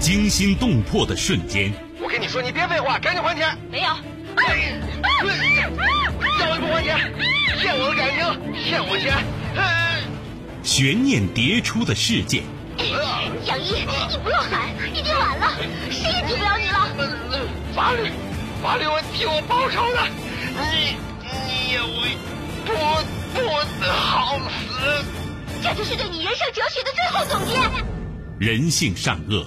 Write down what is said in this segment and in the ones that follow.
惊心动魄的瞬间。我跟你说，你别废话，赶紧还钱！没有。要是不还钱，骗我的感情，骗我钱。悬念迭出的事件。杨一，你不用喊，已经晚了，谁也救不了你了。法律，法律会替我报仇的。你，你也会不不好死。这就是对你人生哲学的最后总结。人性善恶，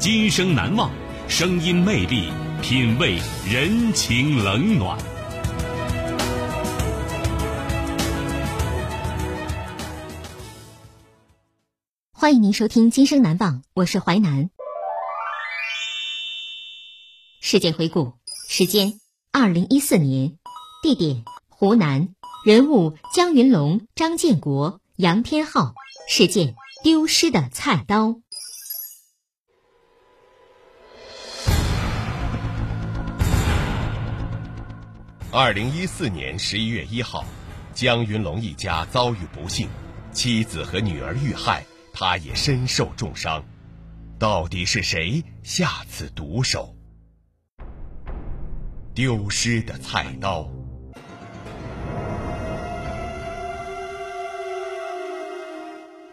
今生难忘，声音魅力，品味人情冷暖。欢迎您收听《今生难忘》，我是淮南。事件回顾：时间二零一四年，地点湖南，人物江云龙、张建国、杨天浩，事件丢失的菜刀。二零一四年十一月一号，江云龙一家遭遇不幸，妻子和女儿遇害。他也身受重伤，到底是谁下此毒手？丢失的菜刀，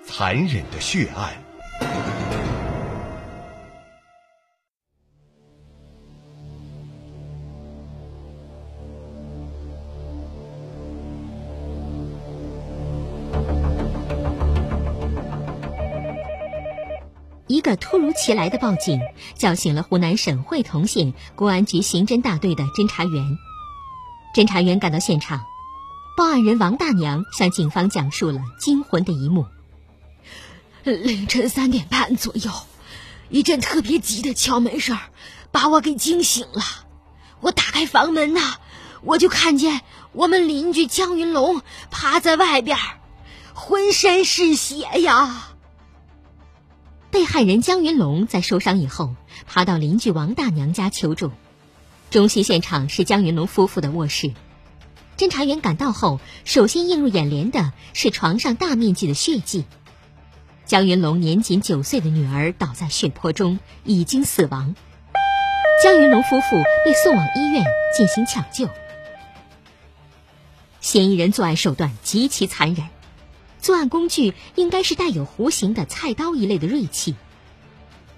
残忍的血案。这突如其来的报警，叫醒了湖南省会同县公安局刑侦大队的侦查员。侦查员赶到现场，报案人王大娘向警方讲述了惊魂的一幕：凌晨三点半左右，一阵特别急的敲门声把我给惊醒了。我打开房门呐，我就看见我们邻居江云龙趴在外边，浑身是血呀。被害人江云龙在受伤以后，爬到邻居王大娘家求助。中心现场是江云龙夫妇的卧室。侦查员赶到后，首先映入眼帘的是床上大面积的血迹。江云龙年仅九岁的女儿倒在血泊中，已经死亡。江云龙夫妇被送往医院进行抢救。嫌疑人作案手段极其残忍。作案工具应该是带有弧形的菜刀一类的锐器。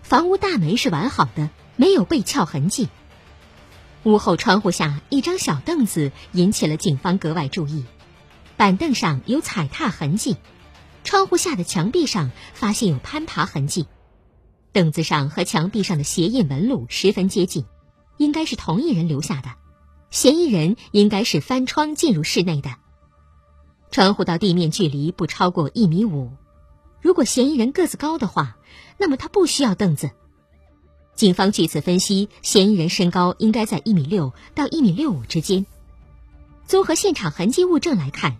房屋大门是完好的，没有被撬痕迹。屋后窗户下一张小凳子引起了警方格外注意，板凳上有踩踏痕迹，窗户下的墙壁上发现有攀爬痕迹，凳子上和墙壁上的鞋印纹路十分接近，应该是同一人留下的。嫌疑人应该是翻窗进入室内的。窗户到地面距离不超过一米五，如果嫌疑人个子高的话，那么他不需要凳子。警方据此分析，嫌疑人身高应该在一米六到一米六五之间。综合现场痕迹物证来看，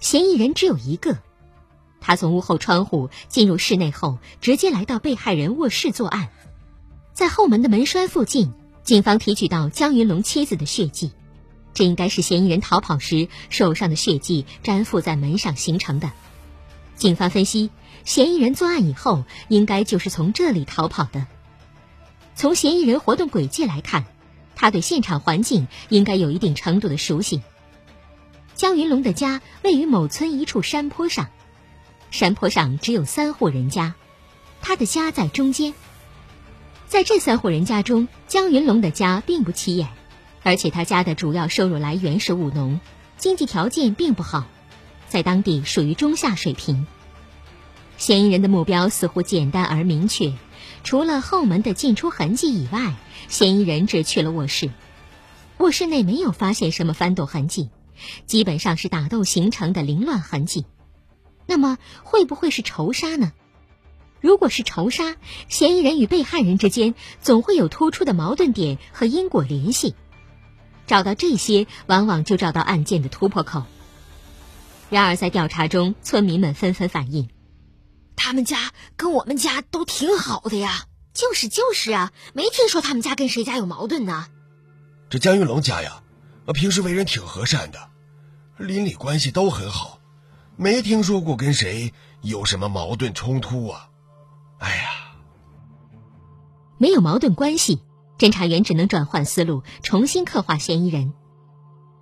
嫌疑人只有一个。他从屋后窗户进入室内后，直接来到被害人卧室作案。在后门的门栓附近，警方提取到江云龙妻子的血迹。这应该是嫌疑人逃跑时手上的血迹粘附在门上形成的。警方分析，嫌疑人作案以后应该就是从这里逃跑的。从嫌疑人活动轨迹来看，他对现场环境应该有一定程度的熟悉。江云龙的家位于某村一处山坡上，山坡上只有三户人家，他的家在中间。在这三户人家中，江云龙的家并不起眼。而且他家的主要收入来源是务农，经济条件并不好，在当地属于中下水平。嫌疑人的目标似乎简单而明确，除了后门的进出痕迹以外，嫌疑人只去了卧室。卧室内没有发现什么翻斗痕迹，基本上是打斗形成的凌乱痕迹。那么会不会是仇杀呢？如果是仇杀，嫌疑人与被害人之间总会有突出的矛盾点和因果联系。找到这些，往往就找到案件的突破口。然而，在调查中，村民们纷纷反映，他们家跟我们家都挺好的呀。就是就是啊，没听说他们家跟谁家有矛盾呢。这江云龙家呀，平时为人挺和善的，邻里关系都很好，没听说过跟谁有什么矛盾冲突啊。哎呀，没有矛盾关系，侦查员只能转换思路，重新刻画嫌疑人。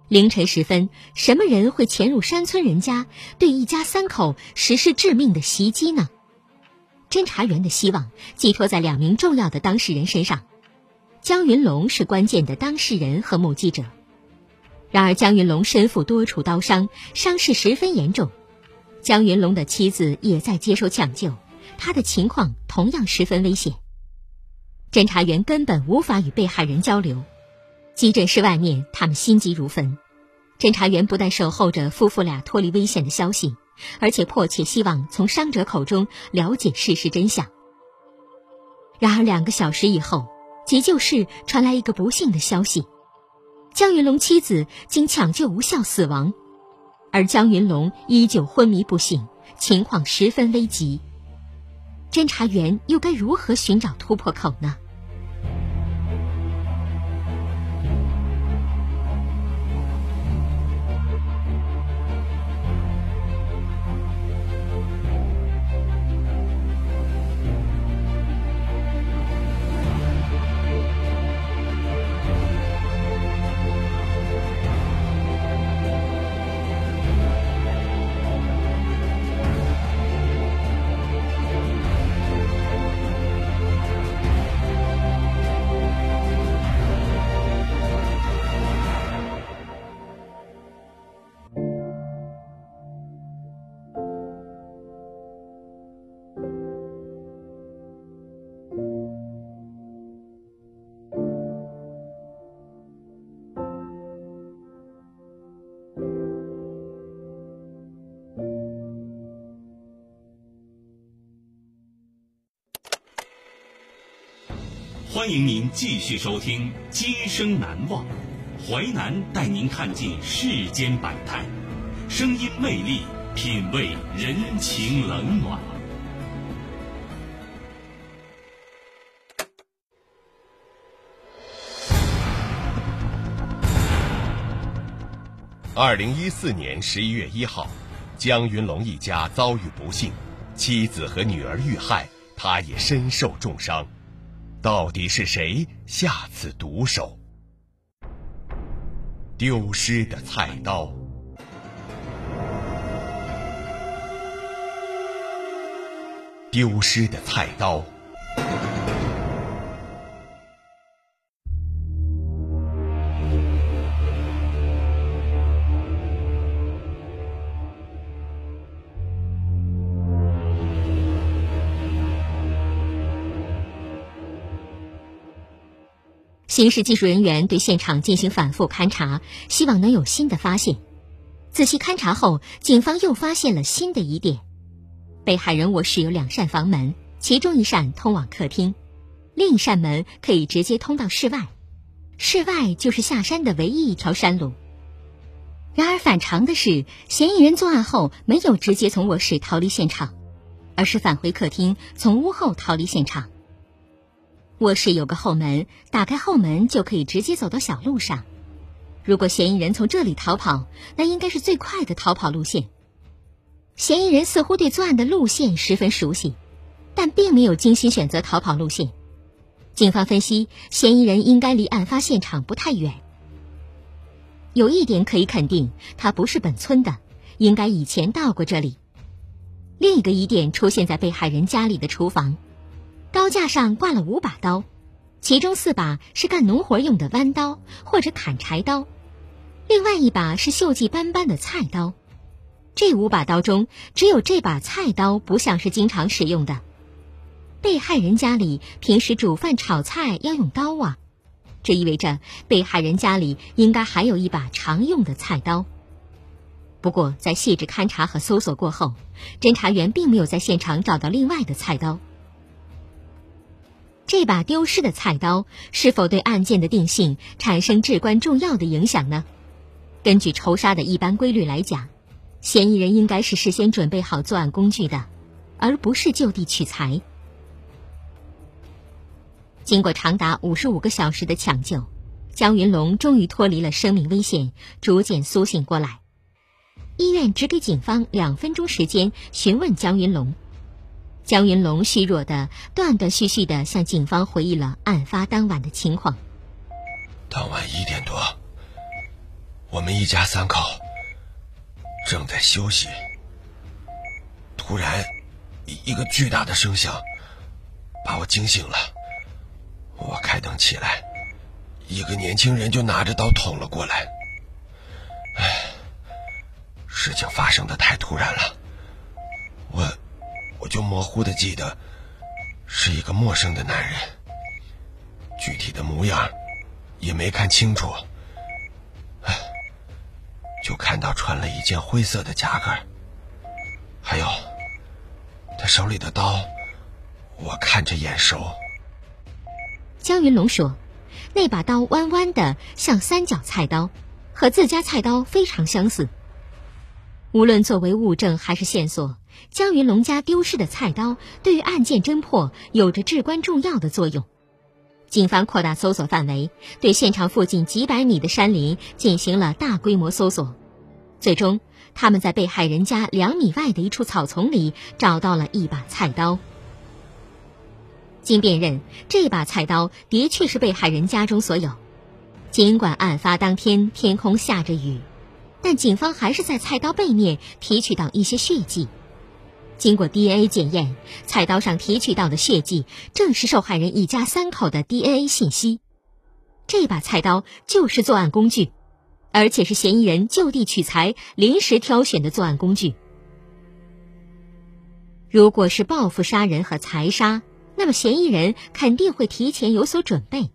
凌晨时分，什么人会潜入山村人家，对一家三口实施致命的袭击呢？侦查员的希望寄托在两名重要的当事人身上，江云龙是关键的当事人和目击者。然而，江云龙身负多处刀伤，伤势十分严重。江云龙的妻子也在接受抢救。他的情况同样十分危险，侦查员根本无法与被害人交流。急诊室外面，他们心急如焚。侦查员不但守候着夫妇俩脱离危险的消息，而且迫切希望从伤者口中了解事实真相。然而，两个小时以后，急救室传来一个不幸的消息：江云龙妻子经抢救无效死亡，而江云龙依旧昏迷不醒，情况十分危急。侦查员又该如何寻找突破口呢？欢迎您继续收听《今生难忘》，淮南带您看尽世间百态，声音魅力，品味人情冷暖。二零一四年十一月一号，江云龙一家遭遇不幸，妻子和女儿遇害，他也身受重伤。到底是谁下此毒手？丢失的菜刀，丢失的菜刀。刑事技术人员对现场进行反复勘查，希望能有新的发现。仔细勘查后，警方又发现了新的疑点：被害人卧室有两扇房门，其中一扇通往客厅，另一扇门可以直接通到室外。室外就是下山的唯一一条山路。然而反常的是，嫌疑人作案后没有直接从卧室逃离现场，而是返回客厅，从屋后逃离现场。卧室有个后门，打开后门就可以直接走到小路上。如果嫌疑人从这里逃跑，那应该是最快的逃跑路线。嫌疑人似乎对作案的路线十分熟悉，但并没有精心选择逃跑路线。警方分析，嫌疑人应该离案发现场不太远。有一点可以肯定，他不是本村的，应该以前到过这里。另一个疑点出现在被害人家里的厨房。刀架上挂了五把刀，其中四把是干农活用的弯刀或者砍柴刀，另外一把是锈迹斑斑的菜刀。这五把刀中，只有这把菜刀不像是经常使用的。被害人家里平时煮饭炒菜要用刀啊，这意味着被害人家里应该还有一把常用的菜刀。不过，在细致勘查和搜索过后，侦查员并没有在现场找到另外的菜刀。这把丢失的菜刀是否对案件的定性产生至关重要的影响呢？根据仇杀的一般规律来讲，嫌疑人应该是事先准备好作案工具的，而不是就地取材。经过长达五十五个小时的抢救，江云龙终于脱离了生命危险，逐渐苏醒过来。医院只给警方两分钟时间询问江云龙。江云龙虚弱的断断续续的向警方回忆了案发当晚的情况。当晚一点多，我们一家三口正在休息，突然一个巨大的声响把我惊醒了。我开灯起来，一个年轻人就拿着刀捅了过来。唉，事情发生的太突然了，我就模糊的记得，是一个陌生的男人，具体的模样也没看清楚，唉，就看到穿了一件灰色的夹克，还有他手里的刀，我看着眼熟。江云龙说：“那把刀弯弯的，像三角菜刀，和自家菜刀非常相似。无论作为物证还是线索。”江云龙家丢失的菜刀对于案件侦破有着至关重要的作用。警方扩大搜索范围，对现场附近几百米的山林进行了大规模搜索。最终，他们在被害人家两米外的一处草丛里找到了一把菜刀。经辨认，这把菜刀的确是被害人家中所有。尽管案发当天天空下着雨，但警方还是在菜刀背面提取到一些血迹。经过 DNA 检验，菜刀上提取到的血迹正是受害人一家三口的 DNA 信息。这把菜刀就是作案工具，而且是嫌疑人就地取材、临时挑选的作案工具。如果是报复杀人和财杀，那么嫌疑人肯定会提前有所准备。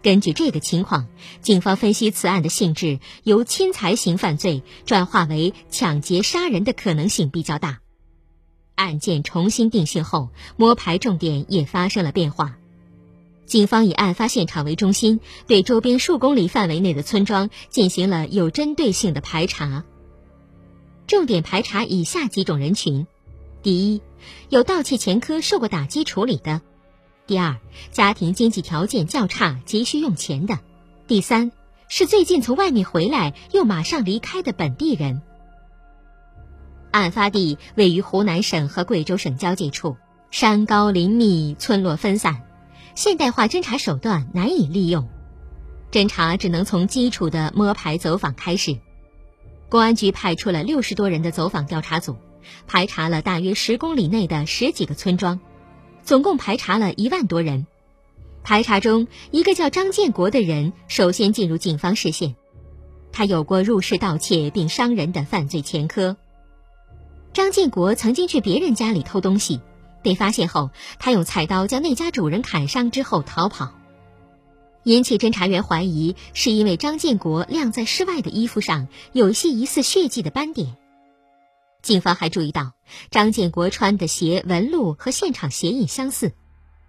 根据这个情况，警方分析此案的性质由侵财型犯罪转化为抢劫杀人的可能性比较大。案件重新定性后，摸排重点也发生了变化。警方以案发现场为中心，对周边数公里范围内的村庄进行了有针对性的排查。重点排查以下几种人群：第一，有盗窃前科、受过打击处理的；第二，家庭经济条件较差、急需用钱的；第三，是最近从外面回来又马上离开的本地人。案发地位于湖南省和贵州省交界处，山高林密，村落分散，现代化侦查手段难以利用，侦查只能从基础的摸排走访开始。公安局派出了六十多人的走访调查组，排查了大约十公里内的十几个村庄，总共排查了一万多人。排查中，一个叫张建国的人首先进入警方视线，他有过入室盗窃并伤人的犯罪前科。张建国曾经去别人家里偷东西，被发现后，他用菜刀将那家主人砍伤之后逃跑，引起侦查员怀疑，是因为张建国晾在室外的衣服上有一些疑似血迹的斑点。警方还注意到，张建国穿的鞋纹路和现场鞋印相似，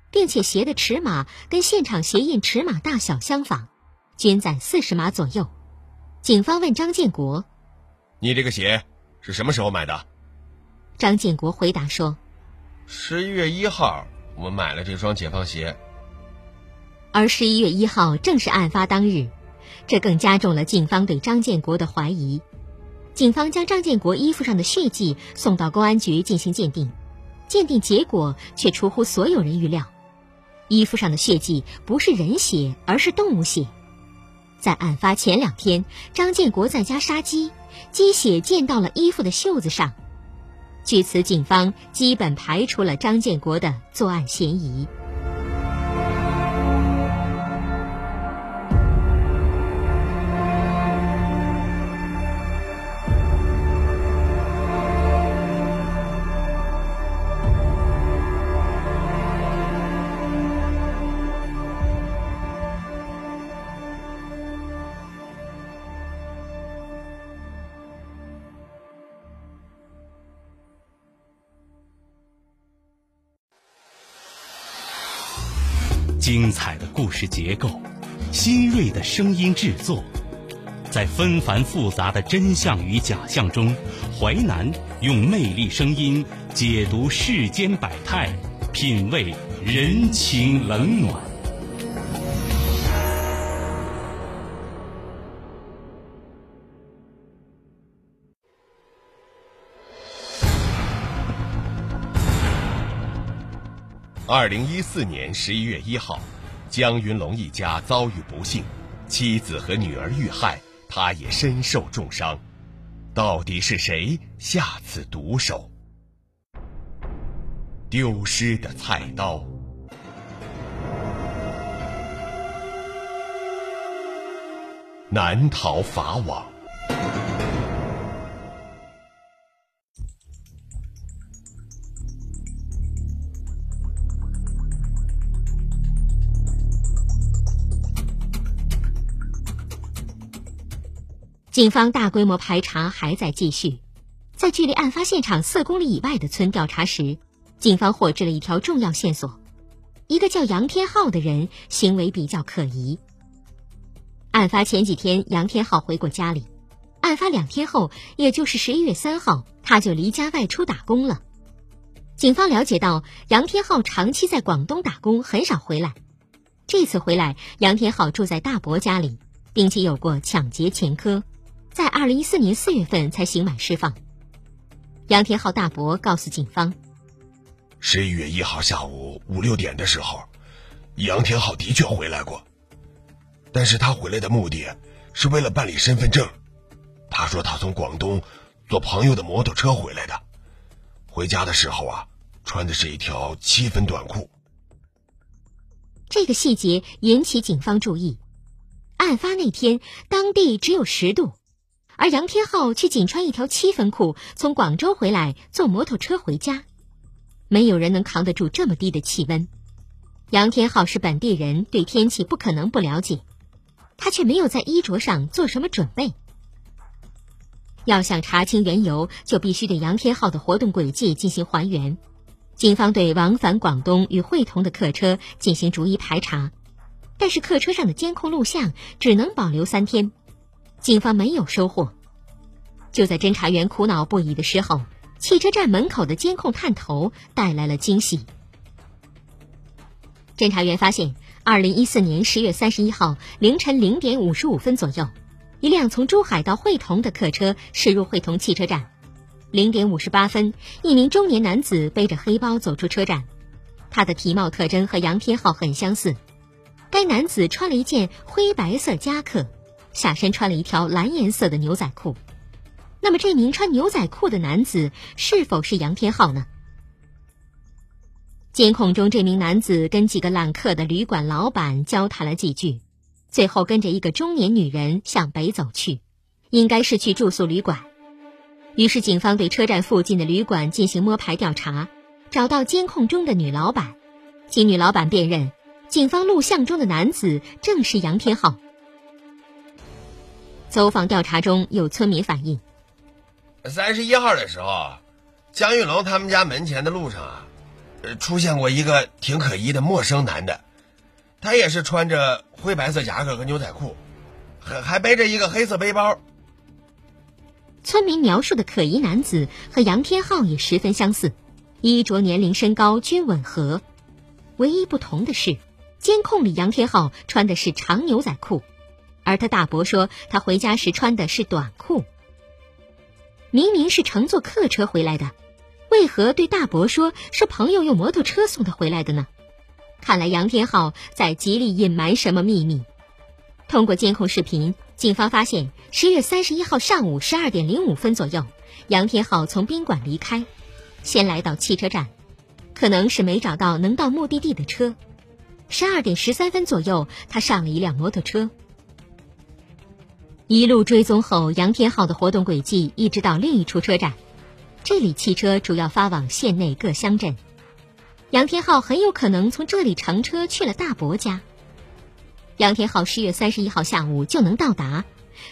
并且鞋的尺码跟现场鞋印尺码大小相仿，均在四十码左右。警方问张建国：“你这个鞋是什么时候买的？”张建国回答说：“十一月一号，我买了这双解放鞋。”而十一月一号正是案发当日，这更加重了警方对张建国的怀疑。警方将张建国衣服上的血迹送到公安局进行鉴定，鉴定结果却出乎所有人预料：衣服上的血迹不是人血，而是动物血。在案发前两天，张建国在家杀鸡，鸡血溅到了衣服的袖子上。据此，警方基本排除了张建国的作案嫌疑。故事结构，新锐的声音制作，在纷繁复杂的真相与假象中，淮南用魅力声音解读世间百态，品味人情冷暖。二零一四年十一月一号，江云龙一家遭遇不幸，妻子和女儿遇害，他也身受重伤。到底是谁下此毒手？丢失的菜刀，难逃法网。警方大规模排查还在继续，在距离案发现场四公里以外的村调查时，警方获知了一条重要线索：一个叫杨天浩的人行为比较可疑。案发前几天，杨天浩回过家里；案发两天后，也就是十一月三号，他就离家外出打工了。警方了解到，杨天浩长期在广东打工，很少回来。这次回来，杨天浩住在大伯家里，并且有过抢劫前科。在二零一四年四月份才刑满释放。杨天浩大伯告诉警方，十一月一号下午五六点的时候，杨天浩的确回来过，但是他回来的目的是为了办理身份证。他说他从广东坐朋友的摩托车回来的，回家的时候啊，穿的是一条七分短裤。这个细节引起警方注意。案发那天，当地只有十度。而杨天浩却仅穿一条七分裤，从广州回来，坐摩托车回家。没有人能扛得住这么低的气温。杨天浩是本地人，对天气不可能不了解，他却没有在衣着上做什么准备。要想查清缘由，就必须对杨天浩的活动轨迹进行还原。警方对往返广东与会同的客车进行逐一排查，但是客车上的监控录像只能保留三天。警方没有收获。就在侦查员苦恼不已的时候，汽车站门口的监控探头带来了惊喜。侦查员发现，二零一四年十月三十一号凌晨零点五十五分左右，一辆从珠海到会同的客车驶入会同汽车站。零点五十八分，一名中年男子背着黑包走出车站，他的体貌特征和杨天浩很相似。该男子穿了一件灰白色夹克。下身穿了一条蓝颜色的牛仔裤，那么这名穿牛仔裤的男子是否是杨天浩呢？监控中，这名男子跟几个揽客的旅馆老板交谈了几句，最后跟着一个中年女人向北走去，应该是去住宿旅馆。于是，警方对车站附近的旅馆进行摸排调查，找到监控中的女老板，经女老板辨认，警方录像中的男子正是杨天浩。走访调查中有村民反映，三十一号的时候，江玉龙他们家门前的路上啊，呃，出现过一个挺可疑的陌生男的，他也是穿着灰白色夹克和牛仔裤，还还背着一个黑色背包。村民描述的可疑男子和杨天浩也十分相似，衣着、年龄、身高均吻合，唯一不同的是，监控里杨天浩穿的是长牛仔裤。而他大伯说，他回家时穿的是短裤。明明是乘坐客车回来的，为何对大伯说是朋友用摩托车送他回来的呢？看来杨天浩在极力隐瞒什么秘密。通过监控视频，警方发现，十月三十一号上午十二点零五分左右，杨天浩从宾馆离开，先来到汽车站，可能是没找到能到目的地的车。十二点十三分左右，他上了一辆摩托车。一路追踪后，杨天浩的活动轨迹一直到另一处车站，这里汽车主要发往县内各乡镇。杨天浩很有可能从这里乘车去了大伯家。杨天浩十月三十一号下午就能到达，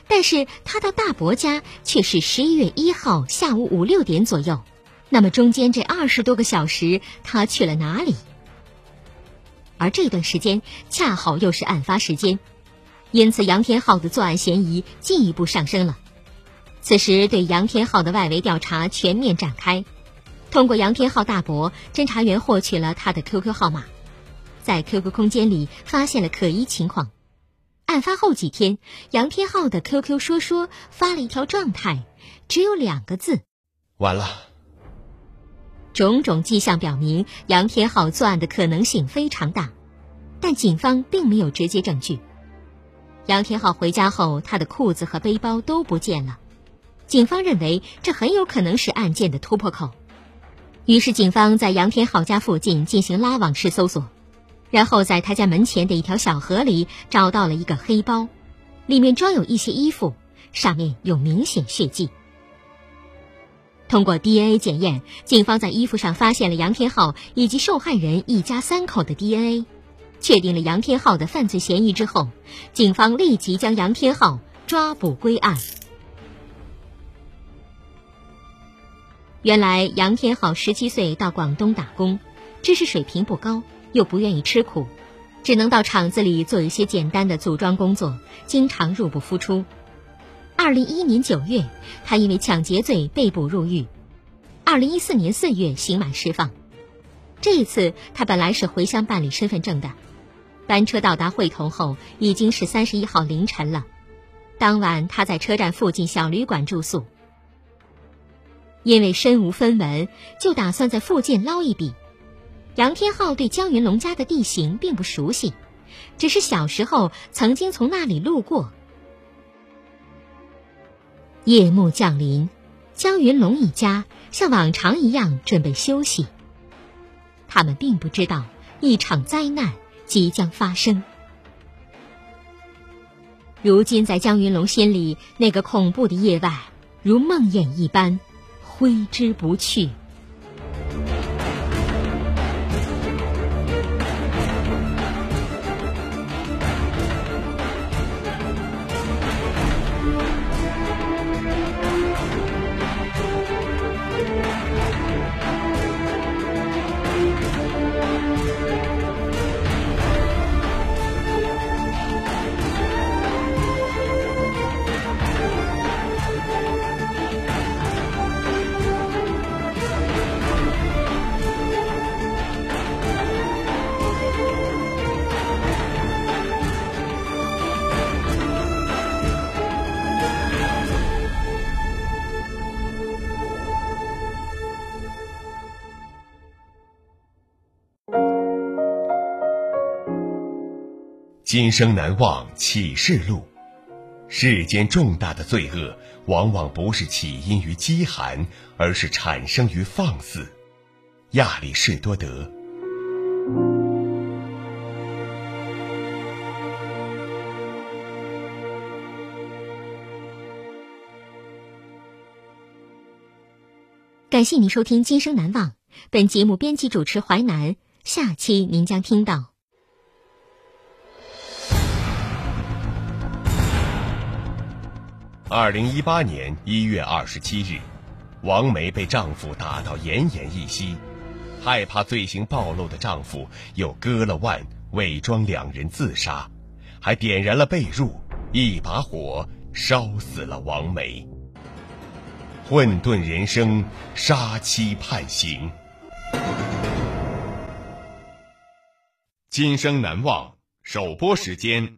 但是他到大伯家却是十一月一号下午五六点左右。那么中间这二十多个小时，他去了哪里？而这段时间恰好又是案发时间，因此杨天浩的作案嫌疑进一步上升了。此时，对杨天浩的外围调查全面展开。通过杨天浩大伯，侦查员获取了他的 QQ 号码，在 QQ 空间里发现了可疑情况。案发后几天，杨天浩的 QQ 说说发了一条状态，只有两个字：“完了。”种种迹象表明，杨天浩作案的可能性非常大，但警方并没有直接证据。杨天浩回家后，他的裤子和背包都不见了，警方认为这很有可能是案件的突破口，于是警方在杨天浩家附近进行拉网式搜索。然后在他家门前的一条小河里找到了一个黑包，里面装有一些衣服，上面有明显血迹。通过 DNA 检验，警方在衣服上发现了杨天浩以及受害人一家三口的 DNA，确定了杨天浩的犯罪嫌疑之后，警方立即将杨天浩抓捕归案。原来杨天浩十七岁到广东打工，知识水平不高。又不愿意吃苦，只能到厂子里做一些简单的组装工作，经常入不敷出。二零一一年九月，他因为抢劫罪被捕入狱。二零一四年四月刑满释放。这一次，他本来是回乡办理身份证的，班车到达会同后，已经是三十一号凌晨了。当晚，他在车站附近小旅馆住宿，因为身无分文，就打算在附近捞一笔。杨天浩对江云龙家的地形并不熟悉，只是小时候曾经从那里路过。夜幕降临，江云龙一家像往常一样准备休息。他们并不知道一场灾难即将发生。如今，在江云龙心里，那个恐怖的夜晚如梦魇一般，挥之不去。今生难忘启示录：世间重大的罪恶，往往不是起因于饥寒，而是产生于放肆。亚里士多德。感谢您收听《今生难忘》，本节目编辑主持淮南，下期您将听到。二零一八年一月二十七日，王梅被丈夫打到奄奄一息，害怕罪行暴露的丈夫又割了腕，伪装两人自杀，还点燃了被褥，一把火烧死了王梅。混沌人生，杀妻判刑。今生难忘。首播时间：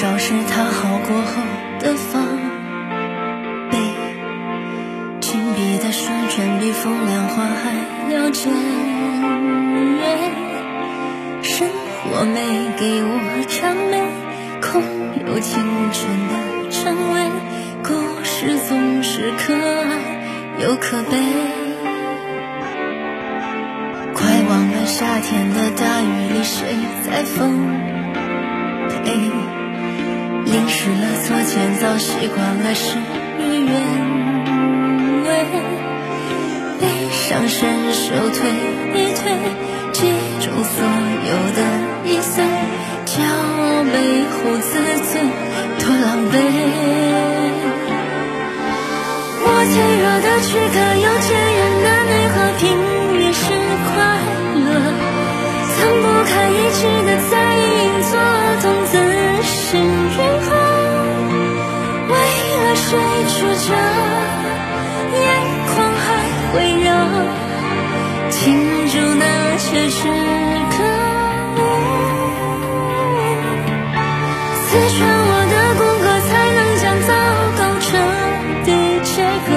找事他好过后的防备，紧笔的双唇比风凉话还要尖锐。生活没给我谄媚，空有青春的称谓，故事总是可爱又可悲。快忘了夏天的大雨里谁在奉陪。淋湿了昨天，早习惯了事与愿违。背上伸手推一推，记住所有的易碎，骄傲背后自尊，多狼狈。我脆弱的躯壳，有坚韧的内核，拼也是快乐。曾不堪一击的在停住那些时刻。刺穿我的骨骼，才能将糟糕彻底切割。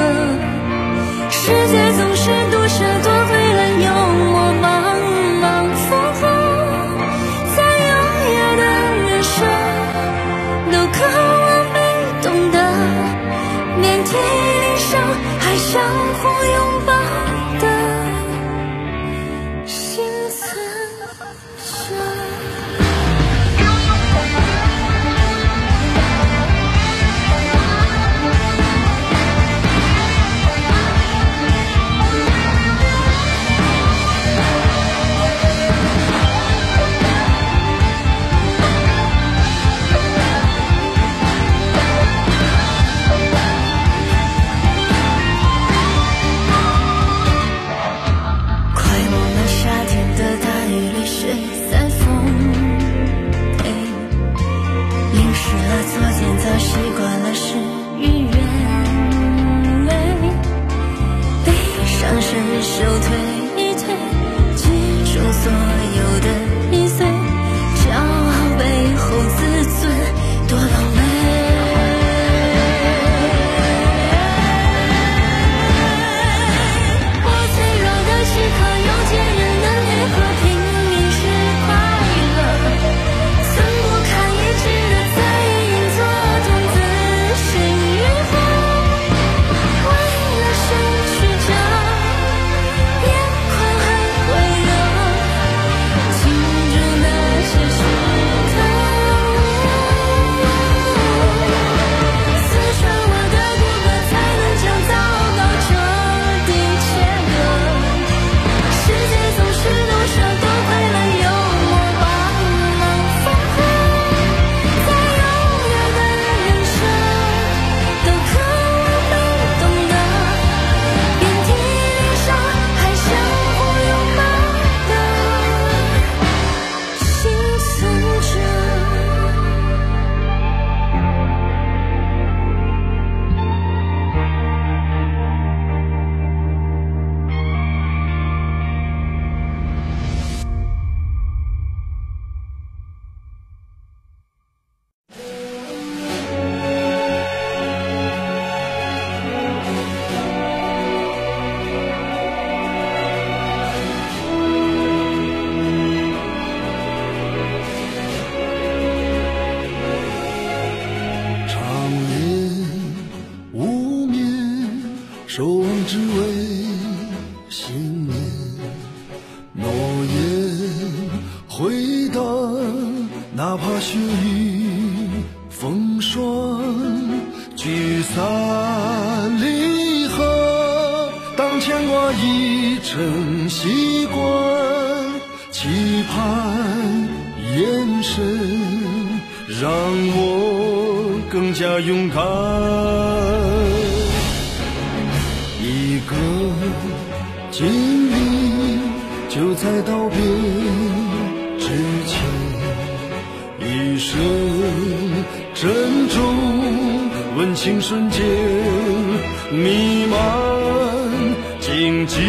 世界总是毒舌，多亏了幽默帮忙附和。再优越的人生，都渴期盼眼神。让我更加勇敢。一个经历就在道别之前，一生珍重温情瞬间，弥漫荆棘